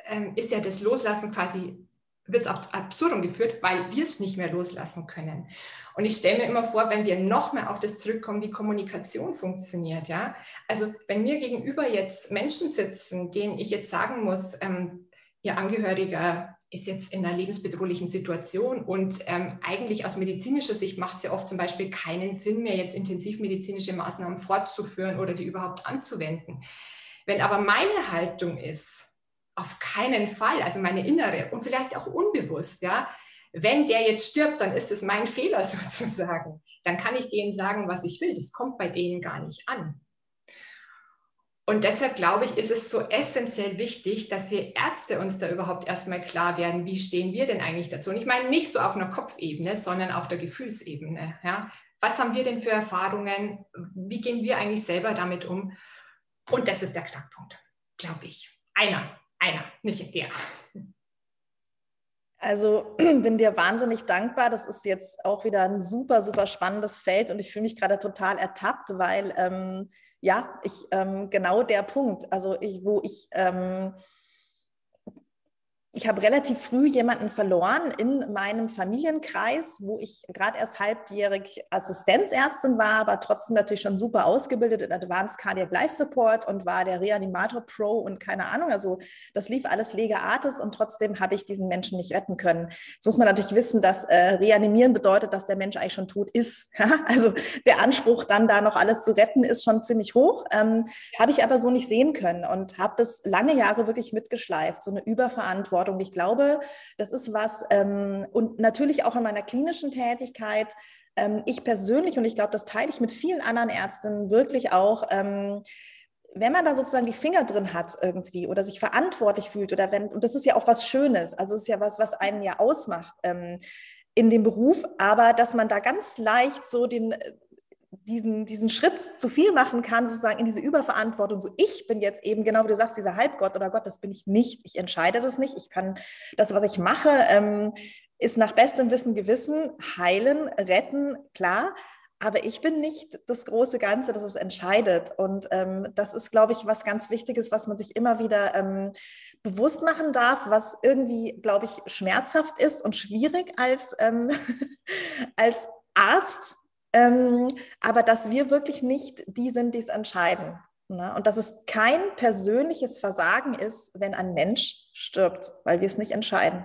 ähm, ist ja das Loslassen quasi, wird es auch absurdum geführt, weil wir es nicht mehr loslassen können. Und ich stelle mir immer vor, wenn wir noch mehr auf das zurückkommen, wie Kommunikation funktioniert. Ja? Also wenn mir gegenüber jetzt Menschen sitzen, denen ich jetzt sagen muss, ähm, ihr Angehöriger ist jetzt in einer lebensbedrohlichen Situation und ähm, eigentlich aus medizinischer Sicht macht es ja oft zum Beispiel keinen Sinn mehr, jetzt intensivmedizinische Maßnahmen fortzuführen oder die überhaupt anzuwenden. Wenn aber meine Haltung ist, auf keinen Fall, also meine innere und vielleicht auch unbewusst, ja, wenn der jetzt stirbt, dann ist es mein Fehler sozusagen. Dann kann ich denen sagen, was ich will. Das kommt bei denen gar nicht an. Und deshalb glaube ich, ist es so essentiell wichtig, dass wir Ärzte uns da überhaupt erstmal klar werden, wie stehen wir denn eigentlich dazu? Und ich meine nicht so auf einer Kopfebene, sondern auf der Gefühlsebene. Ja? Was haben wir denn für Erfahrungen? Wie gehen wir eigentlich selber damit um? Und das ist der Knackpunkt, glaube ich. Einer, einer, nicht der. Also bin dir wahnsinnig dankbar. Das ist jetzt auch wieder ein super, super spannendes Feld und ich fühle mich gerade total ertappt, weil ähm, ja, ich ähm, genau der Punkt, also ich, wo ich ähm, ich habe relativ früh jemanden verloren in meinem Familienkreis, wo ich gerade erst halbjährig Assistenzärztin war, aber trotzdem natürlich schon super ausgebildet in Advanced Cardiac Life Support und war der Reanimator Pro und keine Ahnung. Also das lief alles lega artis und trotzdem habe ich diesen Menschen nicht retten können. Jetzt muss man natürlich wissen, dass äh, Reanimieren bedeutet, dass der Mensch eigentlich schon tot ist. also der Anspruch, dann da noch alles zu retten, ist schon ziemlich hoch. Ähm, habe ich aber so nicht sehen können und habe das lange Jahre wirklich mitgeschleift, so eine Überverantwortung Verantwortung. Ich glaube, das ist was, ähm, und natürlich auch in meiner klinischen Tätigkeit, ähm, ich persönlich, und ich glaube, das teile ich mit vielen anderen Ärzten wirklich auch, ähm, wenn man da sozusagen die Finger drin hat irgendwie oder sich verantwortlich fühlt oder wenn, und das ist ja auch was Schönes, also es ist ja was, was einen ja ausmacht ähm, in dem Beruf, aber dass man da ganz leicht so den, diesen, diesen Schritt zu viel machen kann, sozusagen in diese Überverantwortung. So, ich bin jetzt eben, genau wie du sagst, dieser Halbgott oder Gott, das bin ich nicht. Ich entscheide das nicht. Ich kann das, was ich mache, ähm, ist nach bestem Wissen, Gewissen heilen, retten, klar. Aber ich bin nicht das große Ganze, das es entscheidet. Und ähm, das ist, glaube ich, was ganz Wichtiges, was man sich immer wieder ähm, bewusst machen darf, was irgendwie, glaube ich, schmerzhaft ist und schwierig als, ähm, als Arzt ähm, aber dass wir wirklich nicht die sind, die es entscheiden. Ne? Und dass es kein persönliches Versagen ist, wenn ein Mensch stirbt, weil wir es nicht entscheiden.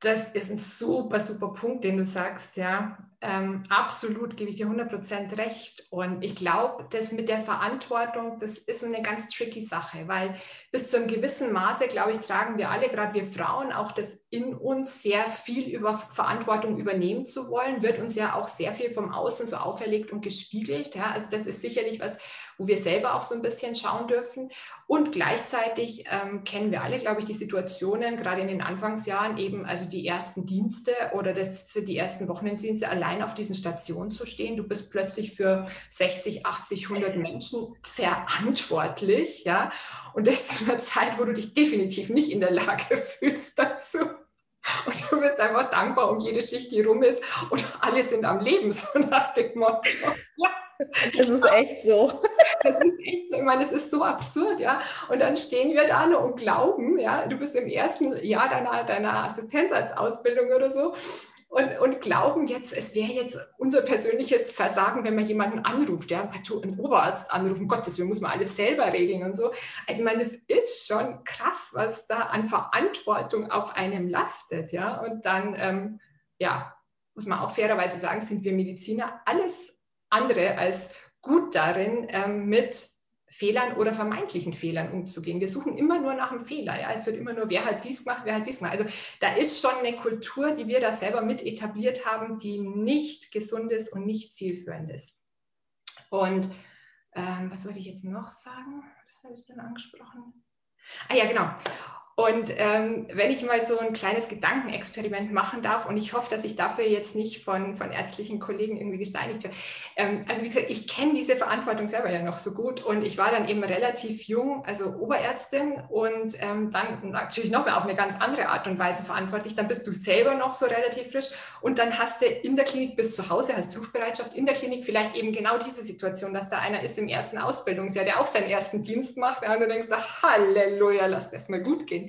Das ist ein super, super Punkt, den du sagst, ja. Ähm, absolut gebe ich dir 100% recht. Und ich glaube, das mit der Verantwortung, das ist eine ganz tricky Sache, weil bis zu einem gewissen Maße, glaube ich, tragen wir alle, gerade wir Frauen, auch das in uns sehr viel über Verantwortung übernehmen zu wollen, wird uns ja auch sehr viel vom Außen so auferlegt und gespiegelt. Ja? Also das ist sicherlich was, wo wir selber auch so ein bisschen schauen dürfen. Und gleichzeitig ähm, kennen wir alle, glaube ich, die Situationen, gerade in den Anfangsjahren eben, also die ersten Dienste oder das, die ersten Wochenenddienste allein allein auf diesen Stationen zu stehen. Du bist plötzlich für 60, 80, 100 Menschen verantwortlich, ja. Und das zu einer Zeit, wo du dich definitiv nicht in der Lage fühlst dazu. Und du bist einfach dankbar um jede Schicht, die rum ist. Und alle sind am Leben, so nach dem Motto. Ja. Das ist echt so. Das ist echt. Ich meine, es ist so absurd, ja. Und dann stehen wir da und glauben, ja, du bist im ersten Jahr deiner, deiner Assistenzarztausbildung oder so und, und glauben jetzt, es wäre jetzt unser persönliches Versagen, wenn man jemanden anruft, ja, einen Oberarzt anrufen, Gottes wir muss man alles selber regeln und so. Also ich meine, es ist schon krass, was da an Verantwortung auf einem lastet, ja. Und dann, ähm, ja, muss man auch fairerweise sagen, sind wir Mediziner alles andere als gut darin, ähm, mit Fehlern oder vermeintlichen Fehlern umzugehen. Wir suchen immer nur nach einem Fehler. Ja? Es wird immer nur, wer hat dies gemacht, wer hat dies gemacht. Also da ist schon eine Kultur, die wir da selber mit etabliert haben, die nicht gesund ist und nicht zielführend ist. Und ähm, was wollte ich jetzt noch sagen? Das habe ich dann angesprochen. Ah ja, genau. Und ähm, wenn ich mal so ein kleines Gedankenexperiment machen darf, und ich hoffe, dass ich dafür jetzt nicht von, von ärztlichen Kollegen irgendwie gesteinigt werde. Ähm, also wie gesagt, ich kenne diese Verantwortung selber ja noch so gut und ich war dann eben relativ jung, also Oberärztin und ähm, dann natürlich noch mal auf eine ganz andere Art und Weise verantwortlich. Dann bist du selber noch so relativ frisch und dann hast du in der Klinik bis zu Hause, hast Rufbereitschaft in der Klinik vielleicht eben genau diese Situation, dass da einer ist im ersten Ausbildungsjahr, der auch seinen ersten Dienst macht ja, und du denkst, Halleluja, lass das mal gut gehen.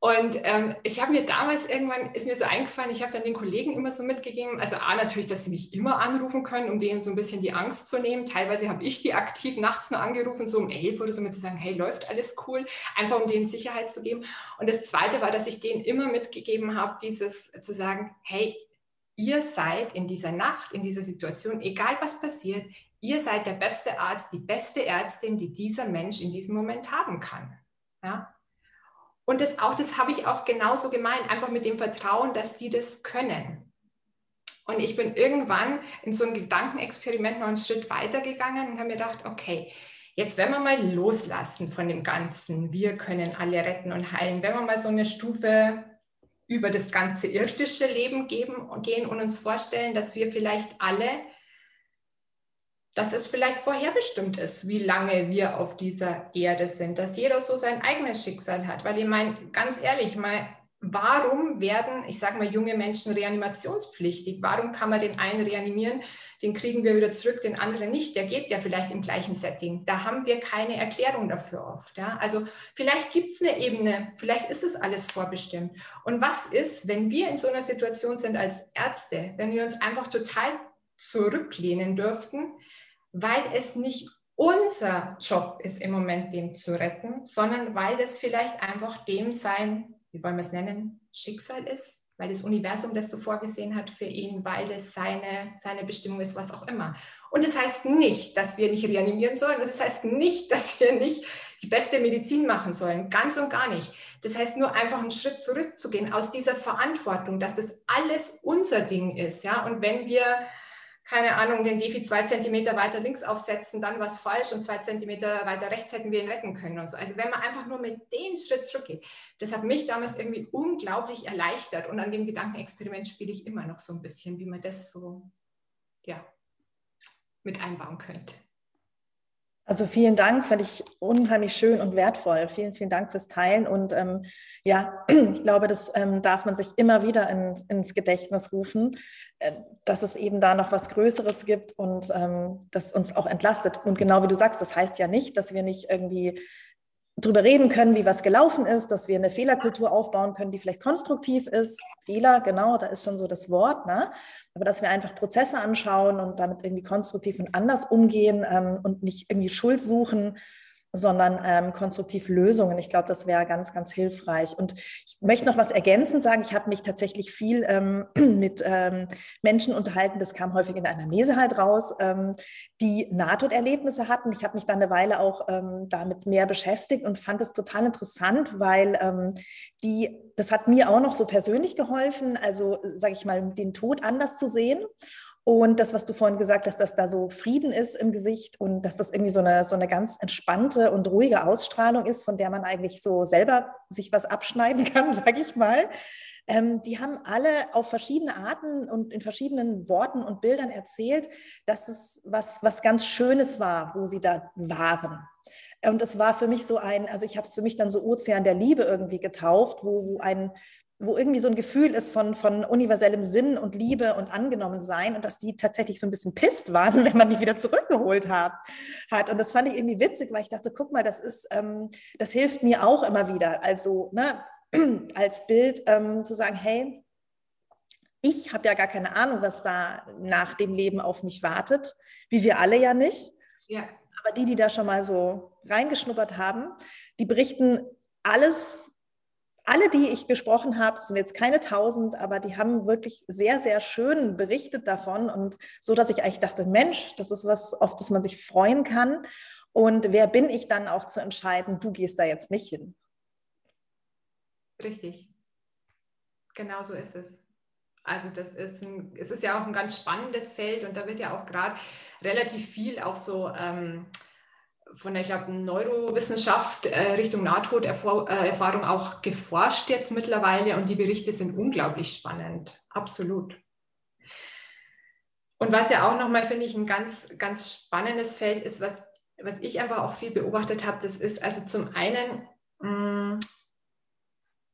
Und ähm, ich habe mir damals irgendwann, ist mir so eingefallen, ich habe dann den Kollegen immer so mitgegeben, also A, natürlich, dass sie mich immer anrufen können, um denen so ein bisschen die Angst zu nehmen. Teilweise habe ich die aktiv nachts nur angerufen, so um elf oder so, mit zu sagen, hey, läuft alles cool, einfach um denen Sicherheit zu geben. Und das Zweite war, dass ich denen immer mitgegeben habe, dieses zu sagen, hey, ihr seid in dieser Nacht, in dieser Situation, egal was passiert, ihr seid der beste Arzt, die beste Ärztin, die dieser Mensch in diesem Moment haben kann. Ja? Und das auch, das habe ich auch genauso gemeint, einfach mit dem Vertrauen, dass die das können. Und ich bin irgendwann in so ein Gedankenexperiment noch einen Schritt weiter gegangen und habe mir gedacht, okay, jetzt wenn wir mal loslassen von dem Ganzen, wir können alle retten und heilen, wenn wir mal so eine Stufe über das ganze irdische Leben geben, gehen und uns vorstellen, dass wir vielleicht alle dass es vielleicht vorherbestimmt ist, wie lange wir auf dieser Erde sind, dass jeder so sein eigenes Schicksal hat. Weil ich meine, ganz ehrlich, mal warum werden, ich sage mal, junge Menschen reanimationspflichtig? Warum kann man den einen reanimieren, den kriegen wir wieder zurück, den anderen nicht? Der geht ja vielleicht im gleichen Setting. Da haben wir keine Erklärung dafür oft. Ja? Also vielleicht gibt es eine Ebene, vielleicht ist es alles vorbestimmt. Und was ist, wenn wir in so einer Situation sind als Ärzte, wenn wir uns einfach total zurücklehnen dürften, weil es nicht unser Job ist im Moment, dem zu retten, sondern weil das vielleicht einfach dem sein wie wollen wir es nennen, Schicksal ist, weil das Universum das so vorgesehen hat für ihn, weil das seine, seine Bestimmung ist, was auch immer. Und das heißt nicht, dass wir nicht reanimieren sollen und das heißt nicht, dass wir nicht die beste Medizin machen sollen, ganz und gar nicht. Das heißt nur einfach einen Schritt zurückzugehen aus dieser Verantwortung, dass das alles unser Ding ist, ja. Und wenn wir keine Ahnung, den Defi zwei Zentimeter weiter links aufsetzen, dann war es falsch und zwei Zentimeter weiter rechts hätten wir ihn retten können und so. Also wenn man einfach nur mit dem Schritt zurückgeht, das hat mich damals irgendwie unglaublich erleichtert und an dem Gedankenexperiment spiele ich immer noch so ein bisschen, wie man das so, ja, mit einbauen könnte. Also vielen Dank, fand ich unheimlich schön und wertvoll. Vielen, vielen Dank fürs Teilen. Und ähm, ja, ich glaube, das ähm, darf man sich immer wieder in, ins Gedächtnis rufen, äh, dass es eben da noch was Größeres gibt und ähm, das uns auch entlastet. Und genau wie du sagst, das heißt ja nicht, dass wir nicht irgendwie drüber reden können, wie was gelaufen ist, dass wir eine Fehlerkultur aufbauen können, die vielleicht konstruktiv ist. Fehler, genau, da ist schon so das Wort, ne? Aber dass wir einfach Prozesse anschauen und damit irgendwie konstruktiv und anders umgehen ähm, und nicht irgendwie Schuld suchen, sondern ähm, konstruktiv Lösungen. Ich glaube, das wäre ganz, ganz hilfreich. Und ich möchte noch was ergänzend sagen. Ich habe mich tatsächlich viel ähm, mit ähm, Menschen unterhalten, das kam häufig in der Anamnese halt raus, ähm, die Nahtoderlebnisse hatten. Ich habe mich dann eine Weile auch ähm, damit mehr beschäftigt und fand es total interessant, weil ähm, die, das hat mir auch noch so persönlich geholfen, also sage ich mal, den Tod anders zu sehen. Und das, was du vorhin gesagt hast, dass da so Frieden ist im Gesicht und dass das irgendwie so eine, so eine ganz entspannte und ruhige Ausstrahlung ist, von der man eigentlich so selber sich was abschneiden kann, sage ich mal. Ähm, die haben alle auf verschiedene Arten und in verschiedenen Worten und Bildern erzählt, dass es was, was ganz Schönes war, wo sie da waren. Und es war für mich so ein, also ich habe es für mich dann so Ozean der Liebe irgendwie getauft, wo, wo ein wo irgendwie so ein Gefühl ist von, von universellem Sinn und Liebe und angenommen sein und dass die tatsächlich so ein bisschen pisst waren, wenn man die wieder zurückgeholt hat. hat. Und das fand ich irgendwie witzig, weil ich dachte, guck mal, das ist, ähm, das hilft mir auch immer wieder. Also ne, als Bild ähm, zu sagen, hey, ich habe ja gar keine Ahnung, was da nach dem Leben auf mich wartet, wie wir alle ja nicht. Ja. Aber die, die da schon mal so reingeschnuppert haben, die berichten alles alle, die ich gesprochen habe, sind jetzt keine tausend, aber die haben wirklich sehr, sehr schön berichtet davon und so, dass ich eigentlich dachte, Mensch, das ist was, auf das man sich freuen kann. Und wer bin ich dann auch zu entscheiden, du gehst da jetzt nicht hin? Richtig. Genau so ist es. Also das ist ein, es ist ja auch ein ganz spannendes Feld und da wird ja auch gerade relativ viel auch so ähm, von der, ich glaube, Neurowissenschaft äh, Richtung Nahtoderfahrung auch geforscht jetzt mittlerweile und die Berichte sind unglaublich spannend. Absolut. Und was ja auch nochmal, finde ich, ein ganz, ganz spannendes Feld ist, was, was ich einfach auch viel beobachtet habe, das ist also zum einen, mh, mm,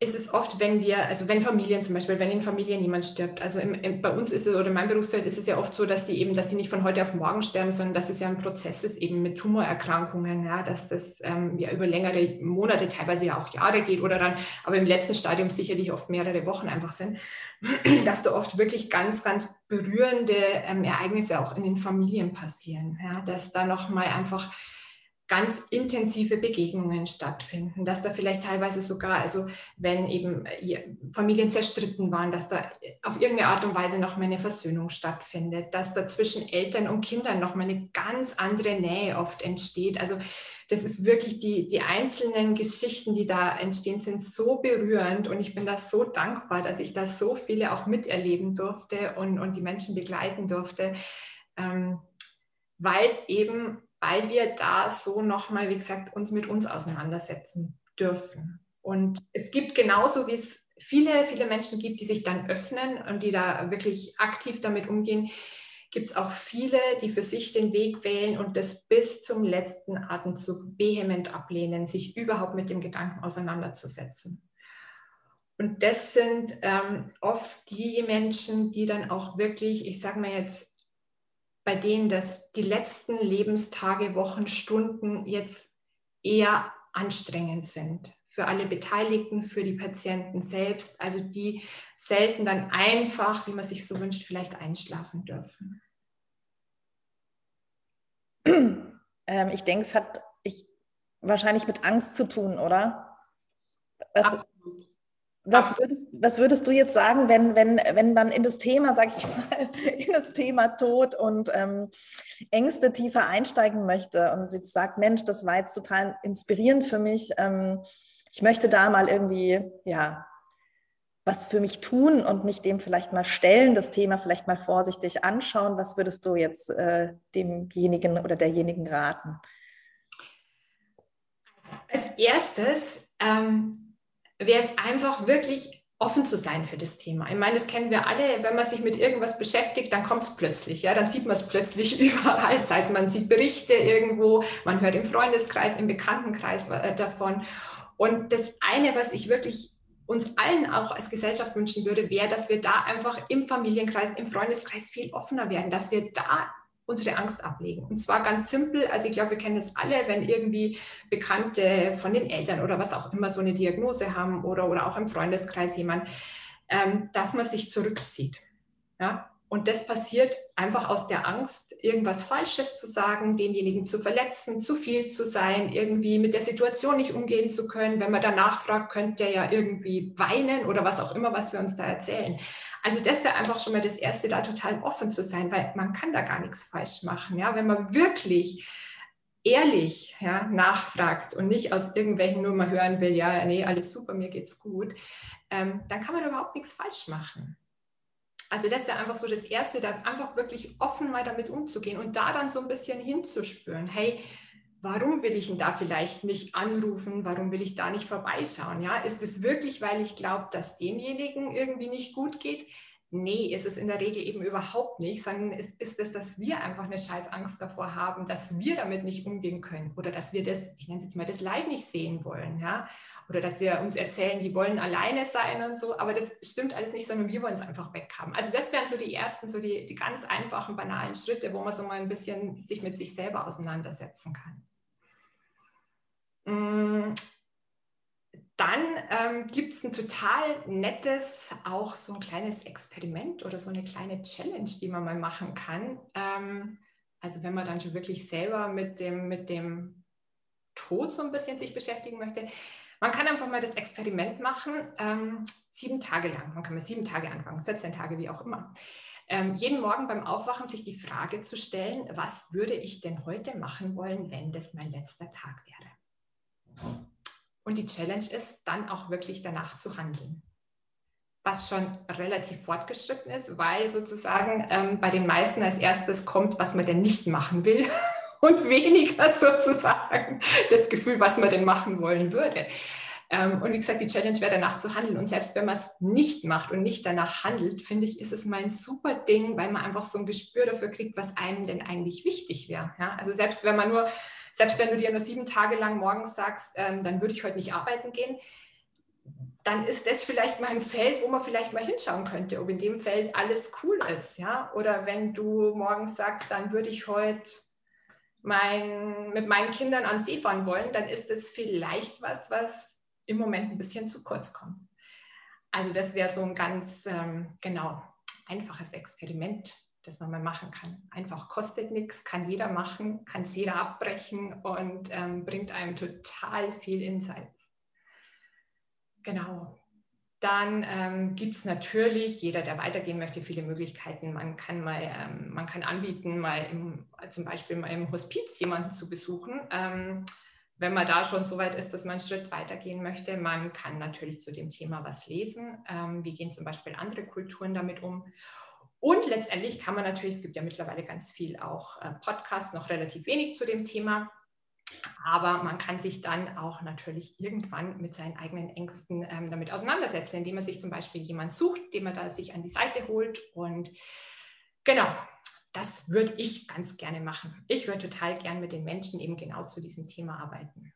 ist es oft, wenn wir, also wenn Familien zum Beispiel, wenn in Familien jemand stirbt, also im, im, bei uns ist es oder in meinem Berufsfeld ist es ja oft so, dass die eben, dass die nicht von heute auf morgen sterben, sondern dass es ja ein Prozess ist eben mit Tumorerkrankungen, ja, dass das ähm, ja über längere Monate, teilweise ja auch Jahre geht oder dann, aber im letzten Stadium sicherlich oft mehrere Wochen einfach sind, dass da oft wirklich ganz, ganz berührende ähm, Ereignisse auch in den Familien passieren, ja, dass da nochmal einfach ganz intensive Begegnungen stattfinden, dass da vielleicht teilweise sogar, also wenn eben äh, Familien zerstritten waren, dass da auf irgendeine Art und Weise noch mal eine Versöhnung stattfindet, dass da zwischen Eltern und Kindern noch mal eine ganz andere Nähe oft entsteht. Also das ist wirklich die, die einzelnen Geschichten, die da entstehen, sind so berührend und ich bin da so dankbar, dass ich da so viele auch miterleben durfte und, und die Menschen begleiten durfte, ähm, weil es eben weil wir da so nochmal, wie gesagt, uns mit uns auseinandersetzen dürfen. Und es gibt genauso, wie es viele, viele Menschen gibt, die sich dann öffnen und die da wirklich aktiv damit umgehen, gibt es auch viele, die für sich den Weg wählen und das bis zum letzten Atemzug vehement ablehnen, sich überhaupt mit dem Gedanken auseinanderzusetzen. Und das sind ähm, oft die Menschen, die dann auch wirklich, ich sage mal jetzt, bei denen das die letzten Lebenstage, Wochen, Stunden jetzt eher anstrengend sind für alle Beteiligten, für die Patienten selbst, also die selten dann einfach, wie man sich so wünscht, vielleicht einschlafen dürfen. Ähm, ich denke, es hat ich, wahrscheinlich mit Angst zu tun, oder? Was, was würdest, was würdest, du jetzt sagen, wenn, wenn, wenn man in das Thema, sag ich mal, in das Thema Tod und ähm, Ängste tiefer einsteigen möchte und jetzt sagt, Mensch, das war jetzt total inspirierend für mich. Ähm, ich möchte da mal irgendwie, ja, was für mich tun und mich dem vielleicht mal stellen, das Thema vielleicht mal vorsichtig anschauen. Was würdest du jetzt äh, demjenigen oder derjenigen raten? Als erstes ähm wäre es einfach wirklich offen zu sein für das Thema. Ich meine, das kennen wir alle, wenn man sich mit irgendwas beschäftigt, dann kommt es plötzlich, ja, dann sieht man es plötzlich überall. Das heißt, man sieht Berichte irgendwo, man hört im Freundeskreis, im Bekanntenkreis äh, davon. Und das eine, was ich wirklich uns allen auch als Gesellschaft wünschen würde, wäre, dass wir da einfach im Familienkreis, im Freundeskreis viel offener werden, dass wir da unsere Angst ablegen. Und zwar ganz simpel, also ich glaube, wir kennen es alle, wenn irgendwie Bekannte von den Eltern oder was auch immer so eine Diagnose haben oder, oder auch im Freundeskreis jemand, ähm, dass man sich zurückzieht. Ja? Und das passiert einfach aus der Angst, irgendwas Falsches zu sagen, denjenigen zu verletzen, zu viel zu sein, irgendwie mit der Situation nicht umgehen zu können. Wenn man danach fragt, könnte der ja irgendwie weinen oder was auch immer, was wir uns da erzählen. Also das wäre einfach schon mal das Erste, da total offen zu sein, weil man kann da gar nichts falsch machen. Ja? Wenn man wirklich ehrlich ja, nachfragt und nicht aus irgendwelchen nur mal hören will, ja, nee, alles super, mir geht's gut, ähm, dann kann man überhaupt nichts falsch machen. Also das wäre einfach so das Erste, da einfach wirklich offen mal damit umzugehen und da dann so ein bisschen hinzuspüren, hey, warum will ich ihn da vielleicht nicht anrufen? Warum will ich da nicht vorbeischauen? Ja, ist es wirklich, weil ich glaube, dass demjenigen irgendwie nicht gut geht? Nee, ist es in der Regel eben überhaupt nicht, sondern es ist es, dass wir einfach eine scheiß Angst davor haben, dass wir damit nicht umgehen können oder dass wir das, ich nenne es jetzt mal, das Leid nicht sehen wollen, ja, oder dass wir uns erzählen, die wollen alleine sein und so, aber das stimmt alles nicht, sondern wir wollen es einfach weghaben. Also das wären so die ersten, so die, die ganz einfachen, banalen Schritte, wo man so mal ein bisschen sich mit sich selber auseinandersetzen kann. Dann ähm, gibt es ein total nettes, auch so ein kleines Experiment oder so eine kleine Challenge, die man mal machen kann. Ähm, also wenn man dann schon wirklich selber mit dem, mit dem Tod so ein bisschen sich beschäftigen möchte. Man kann einfach mal das Experiment machen, ähm, sieben Tage lang. Man kann mit sieben Tage anfangen, 14 Tage, wie auch immer. Ähm, jeden Morgen beim Aufwachen sich die Frage zu stellen, was würde ich denn heute machen wollen, wenn das mein letzter Tag wäre? Und die Challenge ist, dann auch wirklich danach zu handeln. Was schon relativ fortgeschritten ist, weil sozusagen ähm, bei den meisten als erstes kommt, was man denn nicht machen will und weniger sozusagen das Gefühl, was man denn machen wollen würde. Ähm, und wie gesagt, die Challenge wäre danach zu handeln. Und selbst wenn man es nicht macht und nicht danach handelt, finde ich, ist es mein super Ding, weil man einfach so ein Gespür dafür kriegt, was einem denn eigentlich wichtig wäre. Ja? Also selbst wenn man nur selbst wenn du dir nur sieben Tage lang morgens sagst, ähm, dann würde ich heute nicht arbeiten gehen, dann ist das vielleicht mal ein Feld, wo man vielleicht mal hinschauen könnte, ob in dem Feld alles cool ist. Ja? Oder wenn du morgens sagst, dann würde ich heute mein, mit meinen Kindern an See fahren wollen, dann ist das vielleicht was, was im Moment ein bisschen zu kurz kommt. Also das wäre so ein ganz ähm, genau einfaches Experiment, das man mal machen kann. Einfach kostet nichts, kann jeder machen, kann es jeder abbrechen und ähm, bringt einem total viel Insights. Genau. Dann ähm, gibt es natürlich, jeder, der weitergehen möchte, viele Möglichkeiten. Man kann mal, ähm, man kann anbieten, mal im, zum Beispiel mal im Hospiz jemanden zu besuchen. Ähm, wenn man da schon so weit ist, dass man einen Schritt weitergehen möchte, man kann natürlich zu dem Thema was lesen. Ähm, wie gehen zum Beispiel andere Kulturen damit um? Und letztendlich kann man natürlich, es gibt ja mittlerweile ganz viel auch äh, Podcasts, noch relativ wenig zu dem Thema. Aber man kann sich dann auch natürlich irgendwann mit seinen eigenen Ängsten ähm, damit auseinandersetzen, indem man sich zum Beispiel jemand sucht, den man da sich an die Seite holt. Und genau, das würde ich ganz gerne machen. Ich würde total gern mit den Menschen eben genau zu diesem Thema arbeiten.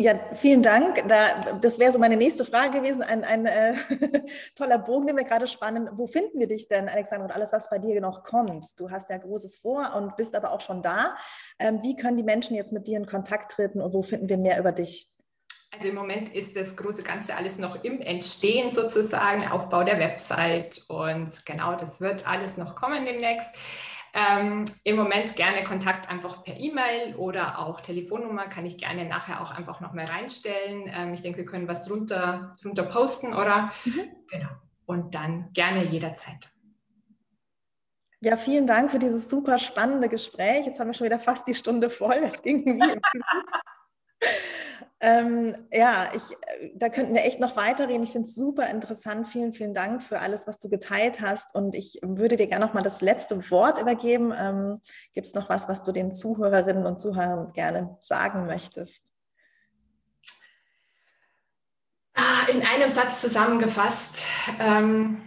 Ja, vielen Dank. Da, das wäre so meine nächste Frage gewesen. Ein, ein äh, toller Bogen, den wir gerade spannen. Wo finden wir dich denn, Alexander, und alles, was bei dir noch kommt? Du hast ja Großes vor und bist aber auch schon da. Ähm, wie können die Menschen jetzt mit dir in Kontakt treten und wo finden wir mehr über dich? Also im Moment ist das große Ganze alles noch im Entstehen sozusagen, Aufbau der Website und genau, das wird alles noch kommen demnächst. Ähm, Im Moment gerne Kontakt einfach per E-Mail oder auch Telefonnummer kann ich gerne nachher auch einfach noch mal reinstellen. Ähm, ich denke, wir können was drunter, drunter posten oder mhm. genau. Und dann gerne jederzeit. Ja, vielen Dank für dieses super spannende Gespräch. Jetzt haben wir schon wieder fast die Stunde voll. Es ging wie im Ähm, ja, ich, äh, da könnten wir echt noch weiterreden. Ich finde es super interessant. Vielen, vielen Dank für alles, was du geteilt hast. Und ich würde dir gerne noch mal das letzte Wort übergeben. Ähm, Gibt es noch was, was du den Zuhörerinnen und Zuhörern gerne sagen möchtest? Ah, in einem Satz zusammengefasst. Ähm,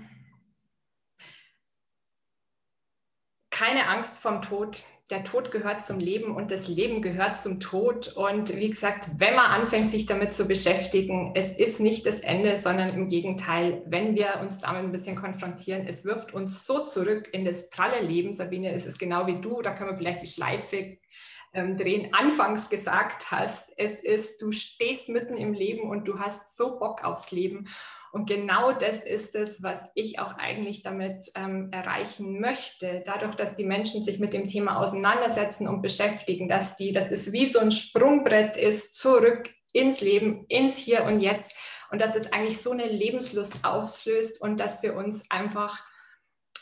keine Angst vom Tod der Tod gehört zum Leben und das Leben gehört zum Tod. Und wie gesagt, wenn man anfängt, sich damit zu beschäftigen, es ist nicht das Ende, sondern im Gegenteil, wenn wir uns damit ein bisschen konfrontieren, es wirft uns so zurück in das pralle Leben. Sabine, es ist genau wie du, da können wir vielleicht die Schleife ähm, drehen, anfangs gesagt hast. Es ist, du stehst mitten im Leben und du hast so Bock aufs Leben. Und genau das ist es, was ich auch eigentlich damit ähm, erreichen möchte. Dadurch, dass die Menschen sich mit dem Thema auseinandersetzen und beschäftigen, dass die, dass es wie so ein Sprungbrett ist, zurück ins Leben, ins Hier und Jetzt. Und dass es eigentlich so eine Lebenslust auslöst und dass wir uns einfach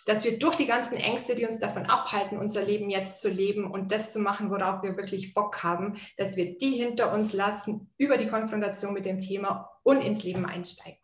dass wir durch die ganzen Ängste, die uns davon abhalten, unser Leben jetzt zu leben und das zu machen, worauf wir wirklich Bock haben, dass wir die hinter uns lassen, über die Konfrontation mit dem Thema und ins Leben einsteigen.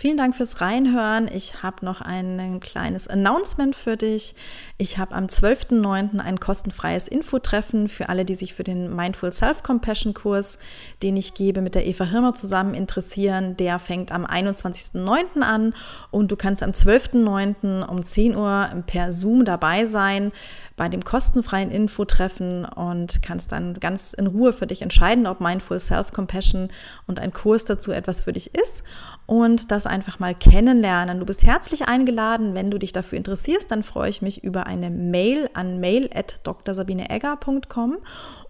Vielen Dank fürs Reinhören. Ich habe noch ein kleines Announcement für dich. Ich habe am 12.09. ein kostenfreies Infotreffen für alle, die sich für den Mindful Self-Compassion Kurs, den ich gebe, mit der Eva Hirmer zusammen interessieren. Der fängt am 21.09. an und du kannst am 12.09. um 10 Uhr per Zoom dabei sein bei dem kostenfreien Infotreffen und kannst dann ganz in Ruhe für dich entscheiden, ob Mindful Self-Compassion und ein Kurs dazu etwas für dich ist und das einfach mal kennenlernen. Du bist herzlich eingeladen. Wenn du dich dafür interessierst, dann freue ich mich über eine Mail an mail.drsabineegger.com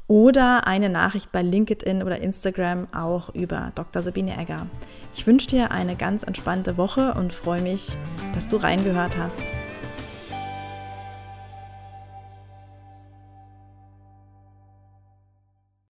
oder eine Nachricht bei LinkedIn oder Instagram auch über Dr. Sabine Egger. Ich wünsche dir eine ganz entspannte Woche und freue mich, dass du reingehört hast.